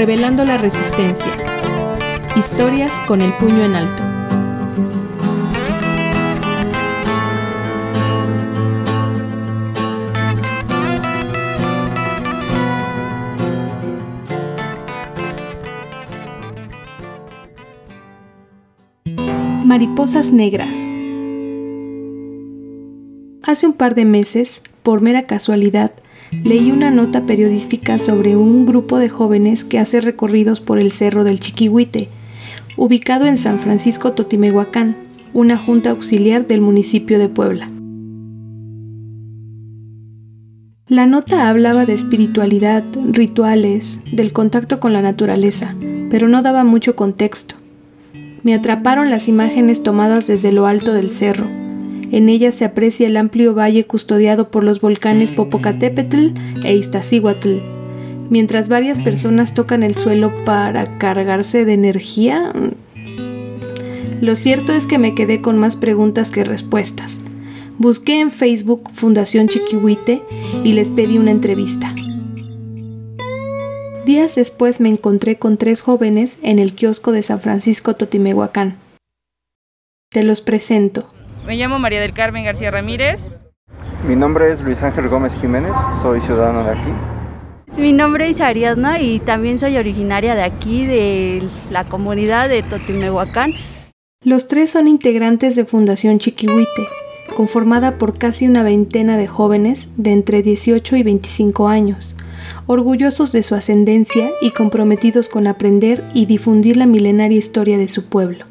revelando la resistencia. Historias con el puño en alto. Mariposas negras. Hace un par de meses, por mera casualidad, leí una nota periodística sobre un grupo de jóvenes que hace recorridos por el Cerro del Chiquihuite, ubicado en San Francisco Totimehuacán, una junta auxiliar del municipio de Puebla. La nota hablaba de espiritualidad, rituales, del contacto con la naturaleza, pero no daba mucho contexto. Me atraparon las imágenes tomadas desde lo alto del cerro, en ella se aprecia el amplio valle custodiado por los volcanes Popocatépetl e Iztaccíhuatl, mientras varias personas tocan el suelo para cargarse de energía. Lo cierto es que me quedé con más preguntas que respuestas. Busqué en Facebook Fundación Chiquihuite y les pedí una entrevista. Días después me encontré con tres jóvenes en el kiosco de San Francisco Totimehuacán. Te los presento. Me llamo María del Carmen García Ramírez. Mi nombre es Luis Ángel Gómez Jiménez, soy ciudadano de aquí. Mi nombre es Ariadna y también soy originaria de aquí, de la comunidad de Totimehuacán. Los tres son integrantes de Fundación Chiquihuite, conformada por casi una veintena de jóvenes de entre 18 y 25 años, orgullosos de su ascendencia y comprometidos con aprender y difundir la milenaria historia de su pueblo.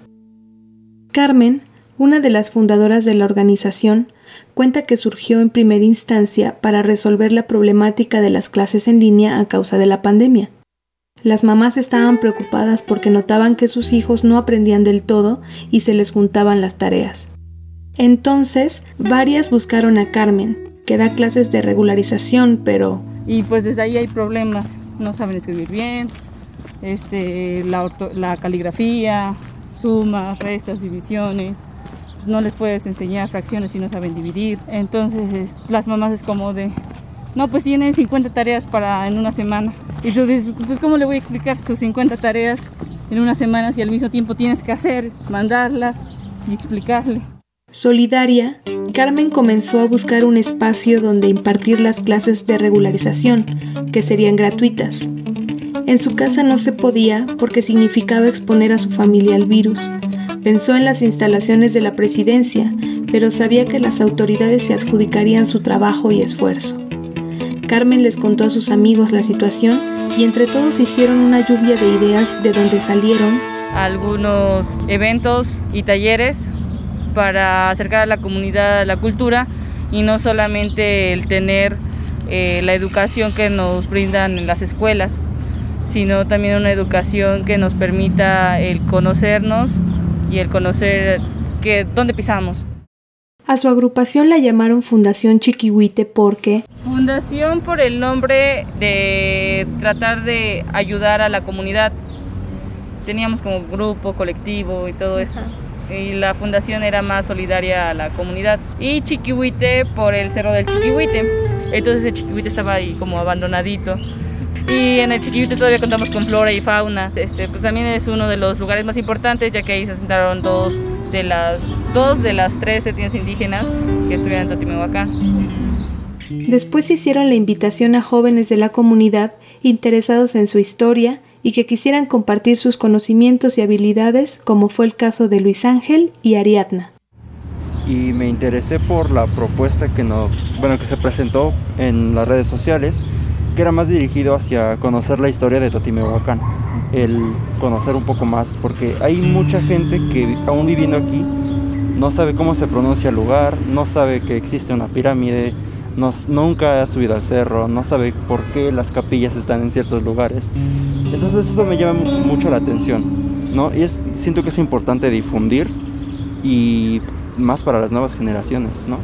Carmen una de las fundadoras de la organización, cuenta que surgió en primera instancia para resolver la problemática de las clases en línea a causa de la pandemia. Las mamás estaban preocupadas porque notaban que sus hijos no aprendían del todo y se les juntaban las tareas. Entonces, varias buscaron a Carmen, que da clases de regularización, pero... Y pues desde ahí hay problemas, no saben escribir bien, este, la, la caligrafía, sumas, restas, divisiones no les puedes enseñar fracciones si no saben dividir. Entonces las mamás es como de, no, pues tienen 50 tareas para en una semana. Y tú dices, pues ¿cómo le voy a explicar sus 50 tareas en una semana si al mismo tiempo tienes que hacer, mandarlas y explicarle? Solidaria, Carmen comenzó a buscar un espacio donde impartir las clases de regularización, que serían gratuitas. En su casa no se podía porque significaba exponer a su familia al virus Pensó en las instalaciones de la presidencia, pero sabía que las autoridades se adjudicarían su trabajo y esfuerzo. Carmen les contó a sus amigos la situación y entre todos hicieron una lluvia de ideas de donde salieron algunos eventos y talleres para acercar a la comunidad a la cultura y no solamente el tener eh, la educación que nos brindan en las escuelas, sino también una educación que nos permita el conocernos y el conocer que, dónde pisamos. A su agrupación la llamaron Fundación Chiquihuite porque... Fundación por el nombre de tratar de ayudar a la comunidad. Teníamos como grupo, colectivo y todo esto. Y la fundación era más solidaria a la comunidad. Y Chiquihuite por el cerro del Chiquihuite. Entonces el Chiquihuite estaba ahí como abandonadito. Y en el Chiquito todavía contamos con flora y fauna. Este, pues también es uno de los lugares más importantes, ya que ahí se asentaron dos de las, dos de las tres etnias indígenas que estuvieron en Totimehuacán. Después hicieron la invitación a jóvenes de la comunidad interesados en su historia y que quisieran compartir sus conocimientos y habilidades, como fue el caso de Luis Ángel y Ariadna. Y me interesé por la propuesta que nos, bueno, que se presentó en las redes sociales era más dirigido hacia conocer la historia de Totimehuacán, el conocer un poco más, porque hay mucha gente que aún viviendo aquí no sabe cómo se pronuncia el lugar, no sabe que existe una pirámide, nunca ha subido al cerro, no sabe por qué las capillas están en ciertos lugares. Entonces eso me llama mucho la atención, ¿no? Y es, siento que es importante difundir y más para las nuevas generaciones, ¿no?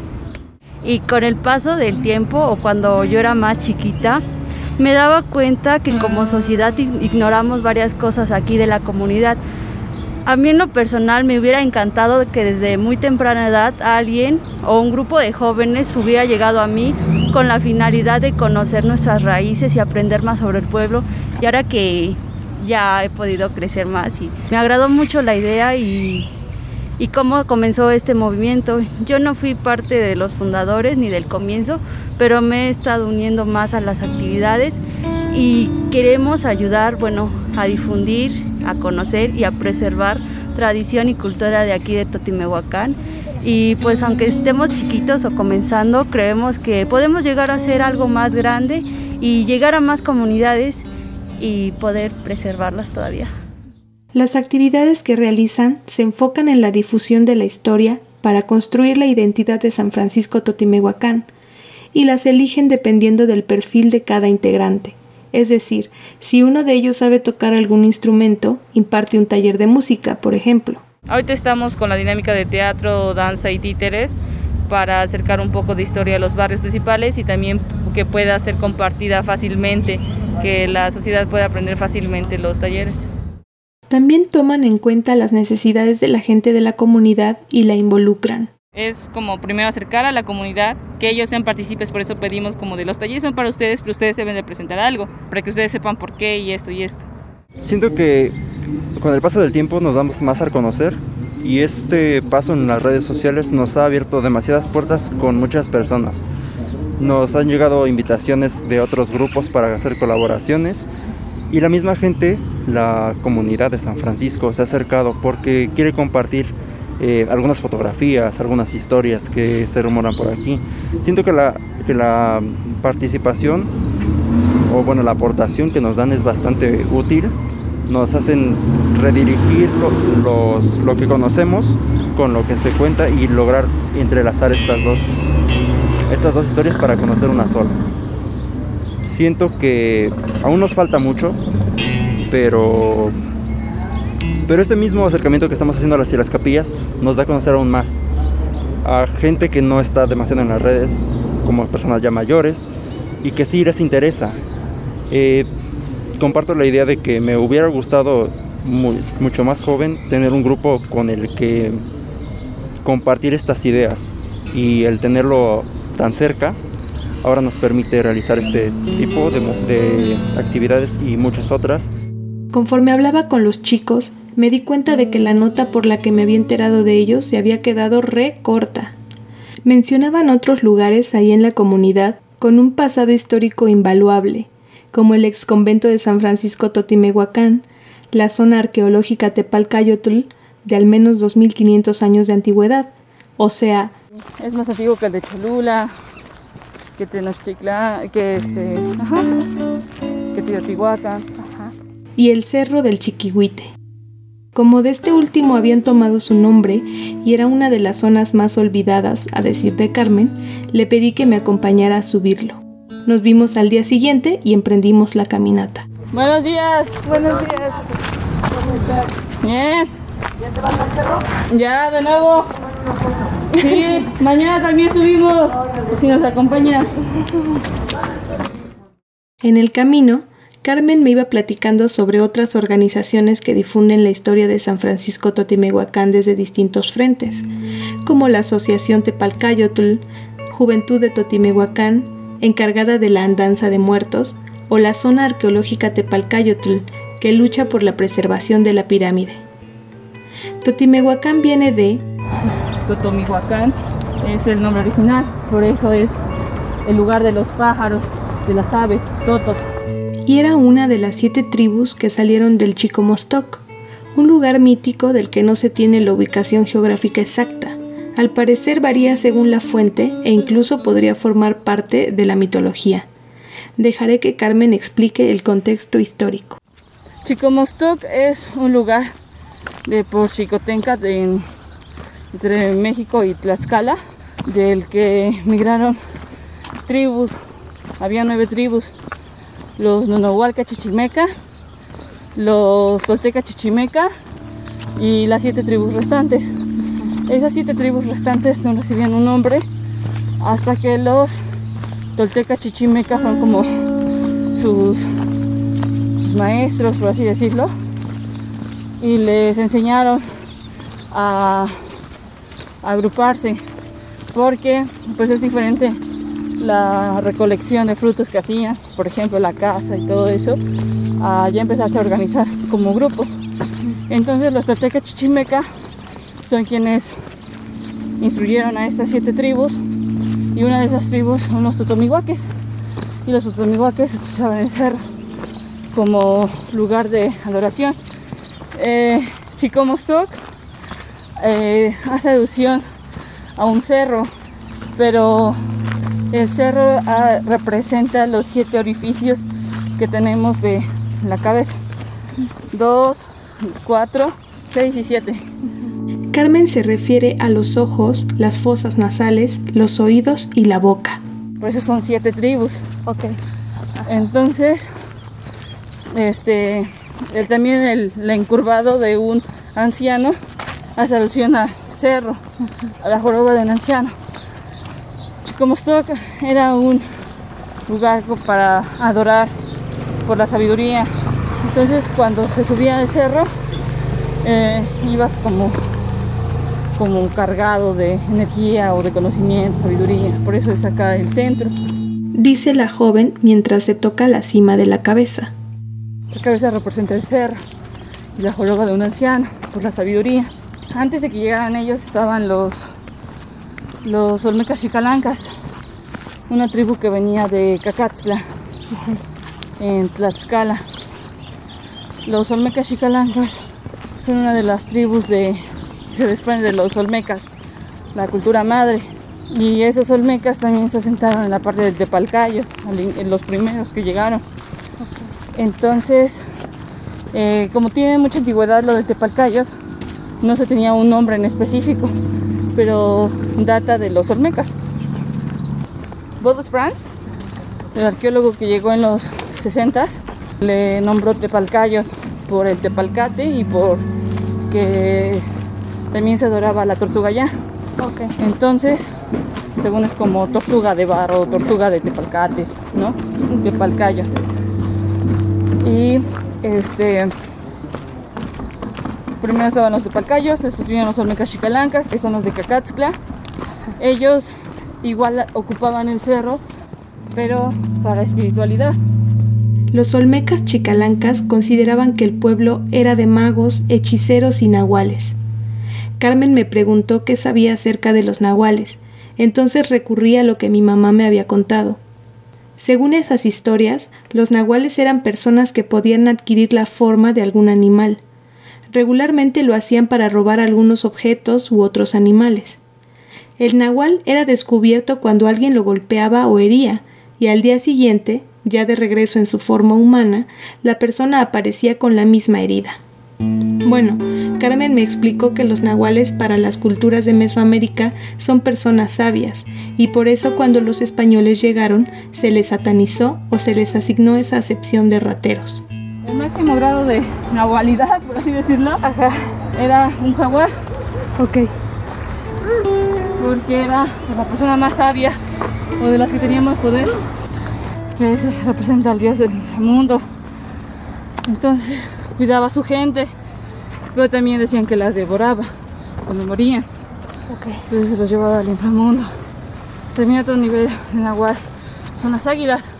Y con el paso del tiempo o cuando yo era más chiquita, me daba cuenta que como sociedad ignoramos varias cosas aquí de la comunidad. A mí en lo personal me hubiera encantado que desde muy temprana edad alguien o un grupo de jóvenes hubiera llegado a mí con la finalidad de conocer nuestras raíces y aprender más sobre el pueblo. Y ahora que ya he podido crecer más y me agradó mucho la idea y, y cómo comenzó este movimiento. Yo no fui parte de los fundadores ni del comienzo, pero me he estado uniendo más a las actividades y queremos ayudar, bueno, a difundir, a conocer y a preservar tradición y cultura de aquí de Totimehuacán. Y pues aunque estemos chiquitos o comenzando, creemos que podemos llegar a ser algo más grande y llegar a más comunidades y poder preservarlas todavía. Las actividades que realizan se enfocan en la difusión de la historia para construir la identidad de San Francisco Totimehuacán y las eligen dependiendo del perfil de cada integrante. Es decir, si uno de ellos sabe tocar algún instrumento, imparte un taller de música, por ejemplo. Ahorita estamos con la dinámica de teatro, danza y títeres para acercar un poco de historia a los barrios principales y también que pueda ser compartida fácilmente, que la sociedad pueda aprender fácilmente los talleres. También toman en cuenta las necesidades de la gente de la comunidad y la involucran. Es como primero acercar a la comunidad, que ellos sean partícipes, por eso pedimos como de los talleres son para ustedes, pero ustedes deben de presentar algo, para que ustedes sepan por qué y esto y esto. Siento que con el paso del tiempo nos damos más a conocer y este paso en las redes sociales nos ha abierto demasiadas puertas con muchas personas. Nos han llegado invitaciones de otros grupos para hacer colaboraciones y la misma gente, la comunidad de San Francisco, se ha acercado porque quiere compartir eh, algunas fotografías, algunas historias que se rumoran por aquí. Siento que la, que la participación o bueno, la aportación que nos dan es bastante útil nos hacen redirigir lo, lo que conocemos con lo que se cuenta y lograr entrelazar estas dos, estas dos historias para conocer una sola. Siento que aún nos falta mucho, pero, pero este mismo acercamiento que estamos haciendo hacia las capillas nos da a conocer aún más a gente que no está demasiado en las redes, como personas ya mayores, y que sí les interesa. Eh, comparto la idea de que me hubiera gustado mucho más joven tener un grupo con el que compartir estas ideas y el tenerlo tan cerca ahora nos permite realizar este tipo de, de actividades y muchas otras. Conforme hablaba con los chicos, me di cuenta de que la nota por la que me había enterado de ellos se había quedado re corta. Mencionaban otros lugares ahí en la comunidad con un pasado histórico invaluable, como el ex convento de San Francisco Totimehuacán, la zona arqueológica Tepalcayotl de al menos 2500 años de antigüedad, o sea, es más antiguo que el de Cholula, que Tenochtitlan, que este, ajá, que Teotihuacán. Y el cerro del Chiquihuite. Como de este último habían tomado su nombre y era una de las zonas más olvidadas, a decir de Carmen, le pedí que me acompañara a subirlo. Nos vimos al día siguiente y emprendimos la caminata. Buenos días. Buenos días. ¿Cómo estás? Bien. ¿Ya se van al cerro? Ya, de nuevo. Sí, mañana también subimos. Si nos acompaña. En el camino, Carmen me iba platicando sobre otras organizaciones que difunden la historia de San Francisco Totimehuacán desde distintos frentes, como la Asociación Tepalcayotl, Juventud de Totimehuacán, encargada de la andanza de muertos, o la zona arqueológica Tepalcayotl, que lucha por la preservación de la pirámide. Totimehuacán viene de Totomihuacán es el nombre original, por eso es el lugar de los pájaros, de las aves, Totot. Y era una de las siete tribus que salieron del Chicomostoc, un lugar mítico del que no se tiene la ubicación geográfica exacta. Al parecer varía según la fuente e incluso podría formar parte de la mitología. Dejaré que Carmen explique el contexto histórico. Chicomostoc es un lugar de por Chicotenca entre México y Tlaxcala, del que migraron tribus, había nueve tribus, los Nonohualca Chichimeca, los Tolteca Chichimeca y las siete tribus restantes. Esas siete tribus restantes no recibían un nombre hasta que los Tolteca Chichimeca fueron como sus, maestros, por así decirlo, y les enseñaron a, a agruparse porque pues es diferente la recolección de frutos que hacían, por ejemplo la caza y todo eso, a ya empezarse a organizar como grupos. Entonces los Tolteca Chichimeca son quienes instruyeron a estas siete tribus y una de esas tribus son los Totomihuaques y los Totomihuaques utilizaban el cerro como lugar de adoración. Eh, Chicomostoc eh, hace alusión a un cerro, pero el cerro ah, representa los siete orificios que tenemos de la cabeza. Dos, cuatro, seis y siete. Carmen se refiere a los ojos, las fosas nasales, los oídos y la boca. Por eso son siete tribus. Ok. Entonces, este, el, también el, encurvado de un anciano hace alusión al cerro, a la joroba de un anciano. Chicomostoc era un lugar para adorar por la sabiduría. Entonces cuando se subía al cerro, eh, ibas como, como cargado de energía o de conocimiento, sabiduría. Por eso es acá el centro. Dice la joven mientras se toca la cima de la cabeza. La cabeza representa el cerro y la joroba de un anciano, por la sabiduría. Antes de que llegaran ellos estaban los, los Olmecas Chicalancas, una tribu que venía de Cacatzla, en Tlaxcala. Los Olmecas Chicalancas son una de las tribus de, que se desprende de los Olmecas, la cultura madre. Y esos Olmecas también se asentaron en la parte del Tepalcayo, en los primeros que llegaron. Entonces, eh, como tiene mucha antigüedad lo del Tepalcayot, no se tenía un nombre en específico, pero data de los Olmecas. Bodos Brands, el arqueólogo que llegó en los 60 le nombró Tepalcayot por el tepalcate y por que también se adoraba la tortuga ya. Okay. Entonces, según es como tortuga de barro, tortuga de tepalcate, ¿no? Tepalcayo. Y este primero estaban los de Palcayos, después vinieron los Olmecas Chicalancas, que son los de Cacatzcla. Ellos igual ocupaban el cerro, pero para espiritualidad. Los Olmecas Chicalancas consideraban que el pueblo era de magos, hechiceros y nahuales. Carmen me preguntó qué sabía acerca de los nahuales, entonces recurrí a lo que mi mamá me había contado. Según esas historias, los nahuales eran personas que podían adquirir la forma de algún animal. Regularmente lo hacían para robar algunos objetos u otros animales. El nahual era descubierto cuando alguien lo golpeaba o hería, y al día siguiente, ya de regreso en su forma humana, la persona aparecía con la misma herida. Bueno, Carmen me explicó que los nahuales para las culturas de Mesoamérica son personas sabias y por eso cuando los españoles llegaron se les satanizó o se les asignó esa acepción de rateros. El máximo grado de nahualidad, por así decirlo, era un jaguar. Ok. Porque era la persona más sabia o de las que tenía más poder, que representa al dios del mundo. Entonces cuidaba a su gente, pero también decían que las devoraba cuando morían. Okay. Entonces se los llevaba al inframundo. También otro nivel de nahual son las águilas.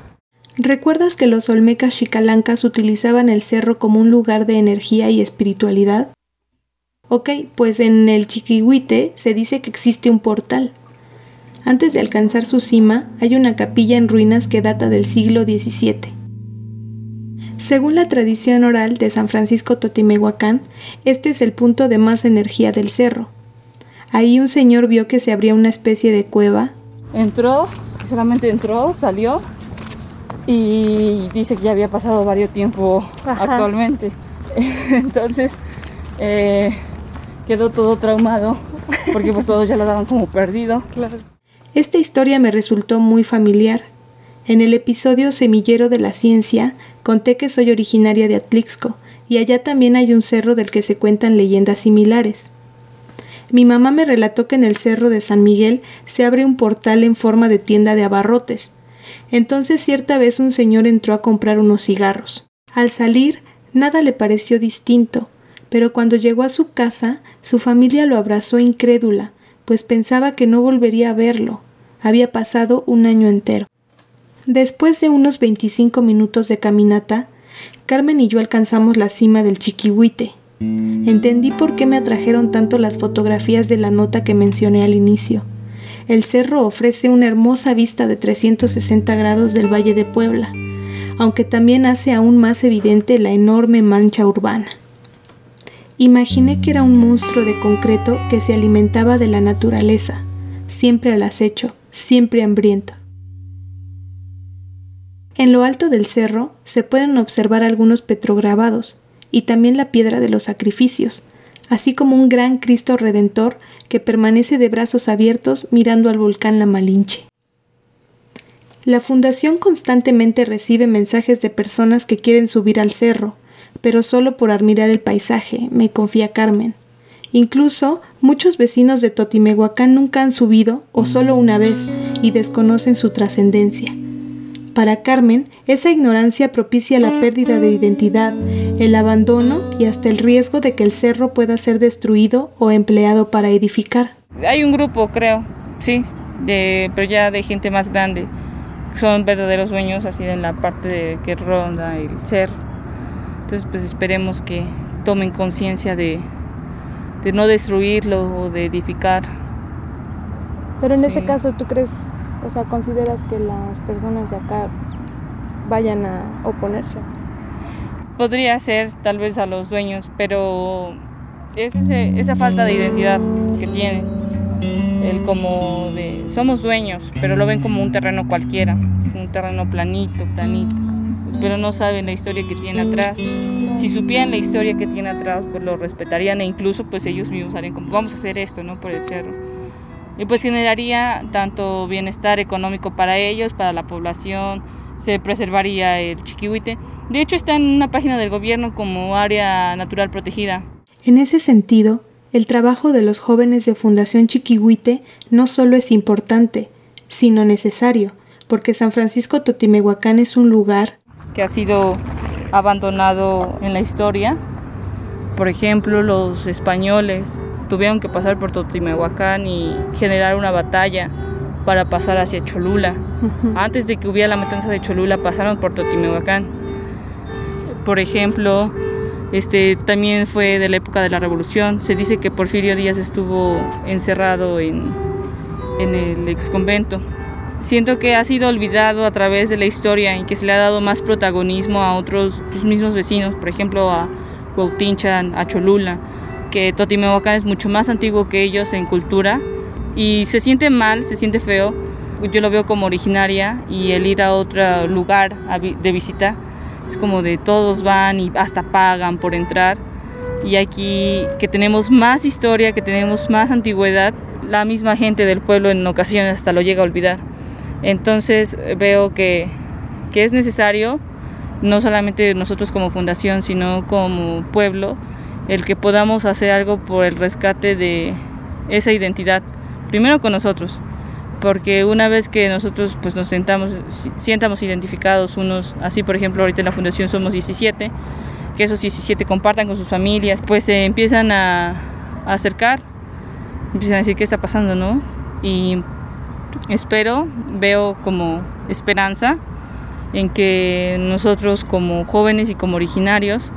¿Recuerdas que los olmecas chicalancas utilizaban el cerro como un lugar de energía y espiritualidad? Ok, pues en el Chiquihuite se dice que existe un portal. Antes de alcanzar su cima hay una capilla en ruinas que data del siglo XVII. Según la tradición oral de San Francisco Totimehuacán, este es el punto de más energía del cerro. Ahí un señor vio que se abría una especie de cueva. Entró, solamente entró, salió y dice que ya había pasado varios tiempo Ajá. actualmente. Entonces eh, quedó todo traumado porque pues todos ya lo daban como perdido. Esta historia me resultó muy familiar. En el episodio Semillero de la Ciencia conté que soy originaria de Atlixco y allá también hay un cerro del que se cuentan leyendas similares. Mi mamá me relató que en el cerro de San Miguel se abre un portal en forma de tienda de abarrotes. Entonces cierta vez un señor entró a comprar unos cigarros. Al salir, nada le pareció distinto, pero cuando llegó a su casa, su familia lo abrazó incrédula, pues pensaba que no volvería a verlo. Había pasado un año entero. Después de unos 25 minutos de caminata, Carmen y yo alcanzamos la cima del Chiquihuite. Entendí por qué me atrajeron tanto las fotografías de la nota que mencioné al inicio. El cerro ofrece una hermosa vista de 360 grados del Valle de Puebla, aunque también hace aún más evidente la enorme mancha urbana. Imaginé que era un monstruo de concreto que se alimentaba de la naturaleza, siempre al acecho, siempre hambriento. En lo alto del cerro se pueden observar algunos petrograbados y también la piedra de los sacrificios, así como un gran Cristo Redentor que permanece de brazos abiertos mirando al volcán La Malinche. La fundación constantemente recibe mensajes de personas que quieren subir al cerro, pero solo por admirar el paisaje, me confía Carmen. Incluso muchos vecinos de Totimehuacán nunca han subido o solo una vez y desconocen su trascendencia. Para Carmen, esa ignorancia propicia la pérdida de identidad, el abandono y hasta el riesgo de que el cerro pueda ser destruido o empleado para edificar. Hay un grupo, creo, sí, de, pero ya de gente más grande son verdaderos dueños así en la parte de que ronda el cerro. Entonces pues esperemos que tomen conciencia de, de, no destruirlo o de edificar. Pero en ese caso, ¿tú crees, o sea, consideras que las personas de acá vayan a oponerse? Podría ser tal vez a los dueños, pero es esa falta de identidad que tienen el como de somos dueños, pero lo ven como un terreno cualquiera, un terreno planito, planito, pero no saben la historia que tiene atrás. Si supieran la historia que tiene atrás, pues lo respetarían e incluso pues ellos mismos harían como vamos a hacer esto, ¿no? Por el cerro. Y pues generaría tanto bienestar económico para ellos, para la población, se preservaría el chiquihuite. De hecho está en una página del gobierno como área natural protegida. En ese sentido, el trabajo de los jóvenes de Fundación Chiquihuite no solo es importante, sino necesario, porque San Francisco Totimehuacán es un lugar que ha sido abandonado en la historia. Por ejemplo, los españoles tuvieron que pasar por Totimehuacán y generar una batalla para pasar hacia Cholula. Antes de que hubiera la matanza de Cholula, pasaron por Totimehuacán. Por ejemplo, este, también fue de la época de la Revolución. Se dice que Porfirio Díaz estuvo encerrado en, en el ex convento. Siento que ha sido olvidado a través de la historia y que se le ha dado más protagonismo a otros, sus mismos vecinos, por ejemplo a Cuautinchan, a Cholula, que Totimehuacán es mucho más antiguo que ellos en cultura y se siente mal, se siente feo. Yo lo veo como originaria y el ir a otro lugar de visita es como de todos van y hasta pagan por entrar. Y aquí que tenemos más historia, que tenemos más antigüedad, la misma gente del pueblo en ocasiones hasta lo llega a olvidar. Entonces veo que, que es necesario, no solamente nosotros como fundación, sino como pueblo, el que podamos hacer algo por el rescate de esa identidad, primero con nosotros, porque una vez que nosotros pues nos sentamos, sientamos identificados unos, así por ejemplo ahorita en la fundación somos 17, que esos 17 compartan con sus familias, pues se empiezan a, acercar, empiezan a decir qué está pasando, ¿no? Y espero, veo como esperanza en que nosotros como jóvenes y como originarios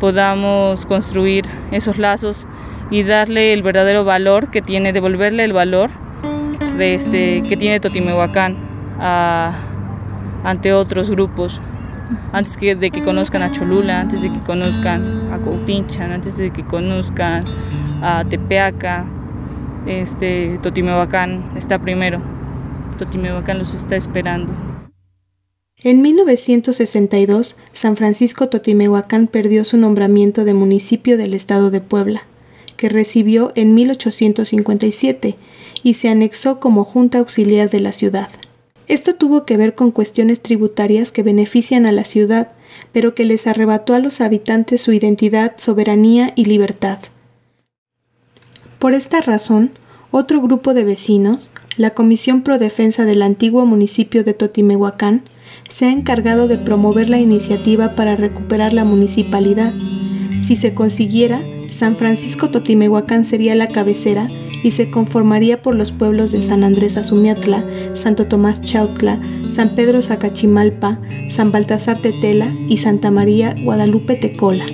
podamos construir esos lazos y darle el verdadero valor que tiene, devolverle el valor este, que tiene Totimehuacán ante otros grupos, antes que, de que conozcan a Cholula, antes de que conozcan a Coutinchan, antes de que conozcan a Tepeaca, este, Totimehuacán está primero. Totimehuacán los está esperando. En 1962, San Francisco Totimehuacán perdió su nombramiento de municipio del estado de Puebla, que recibió en 1857 y se anexó como Junta Auxiliar de la ciudad. Esto tuvo que ver con cuestiones tributarias que benefician a la ciudad, pero que les arrebató a los habitantes su identidad, soberanía y libertad. Por esta razón, otro grupo de vecinos, la Comisión Pro Defensa del antiguo municipio de Totimehuacán, se ha encargado de promover la iniciativa para recuperar la municipalidad. Si se consiguiera, San Francisco Totimehuacán sería la cabecera y se conformaría por los pueblos de San Andrés Azumiatla, Santo Tomás Chautla, San Pedro Zacachimalpa, San Baltasar Tetela y Santa María Guadalupe Tecola,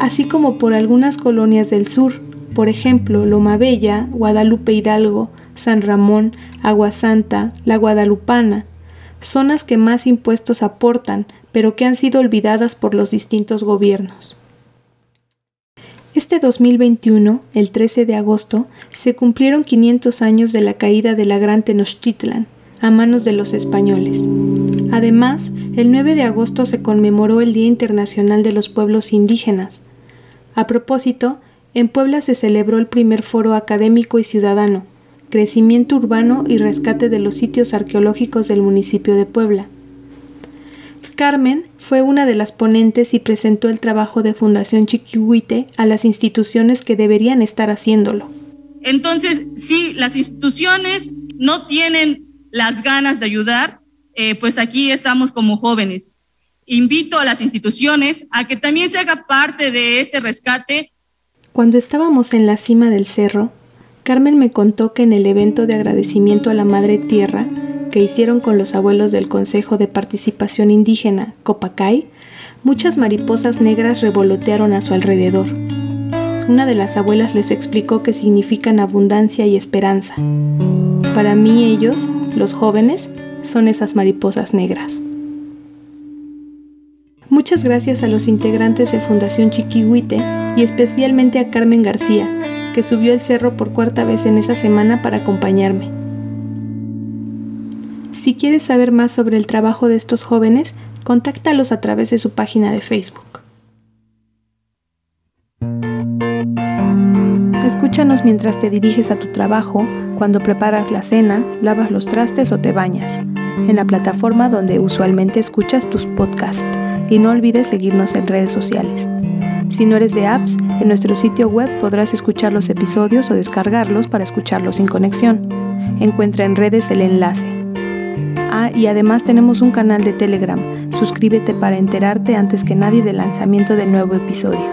así como por algunas colonias del sur, por ejemplo Loma Bella, Guadalupe Hidalgo, San Ramón, Agua Santa, La Guadalupana, zonas que más impuestos aportan, pero que han sido olvidadas por los distintos gobiernos. Este 2021, el 13 de agosto, se cumplieron 500 años de la caída de la Gran Tenochtitlan a manos de los españoles. Además, el 9 de agosto se conmemoró el Día Internacional de los Pueblos Indígenas. A propósito, en Puebla se celebró el primer foro académico y ciudadano, Crecimiento Urbano y Rescate de los Sitios Arqueológicos del municipio de Puebla. Carmen fue una de las ponentes y presentó el trabajo de Fundación Chiquihuite a las instituciones que deberían estar haciéndolo. Entonces, si las instituciones no tienen las ganas de ayudar, eh, pues aquí estamos como jóvenes. Invito a las instituciones a que también se haga parte de este rescate. Cuando estábamos en la cima del cerro, Carmen me contó que en el evento de agradecimiento a la Madre Tierra, que hicieron con los abuelos del Consejo de Participación Indígena, Copacay, muchas mariposas negras revolotearon a su alrededor. Una de las abuelas les explicó que significan abundancia y esperanza. Para mí ellos, los jóvenes, son esas mariposas negras. Muchas gracias a los integrantes de Fundación Chiquihuite y especialmente a Carmen García, que subió el cerro por cuarta vez en esa semana para acompañarme. Si quieres saber más sobre el trabajo de estos jóvenes, contáctalos a través de su página de Facebook. Escúchanos mientras te diriges a tu trabajo, cuando preparas la cena, lavas los trastes o te bañas, en la plataforma donde usualmente escuchas tus podcasts. Y no olvides seguirnos en redes sociales. Si no eres de apps, en nuestro sitio web podrás escuchar los episodios o descargarlos para escucharlos sin conexión. Encuentra en redes el enlace. Ah, y además tenemos un canal de Telegram. Suscríbete para enterarte antes que nadie del lanzamiento del nuevo episodio.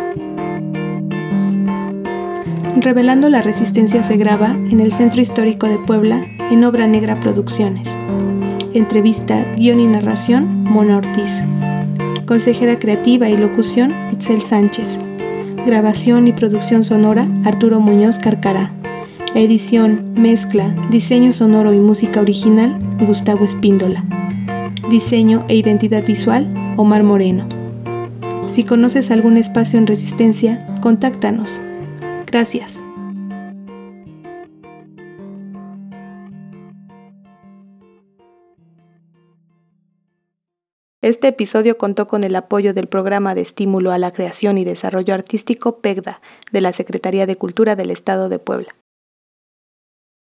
Revelando la Resistencia se graba en el Centro Histórico de Puebla en Obra Negra Producciones. Entrevista, guion y narración, Mona Ortiz. Consejera creativa y locución, Itzel Sánchez. Grabación y producción sonora, Arturo Muñoz Carcará. Edición, mezcla, diseño sonoro y música original, Gustavo Espíndola. Diseño e identidad visual, Omar Moreno. Si conoces algún espacio en resistencia, contáctanos. Gracias. Este episodio contó con el apoyo del Programa de Estímulo a la Creación y Desarrollo Artístico PEGDA de la Secretaría de Cultura del Estado de Puebla.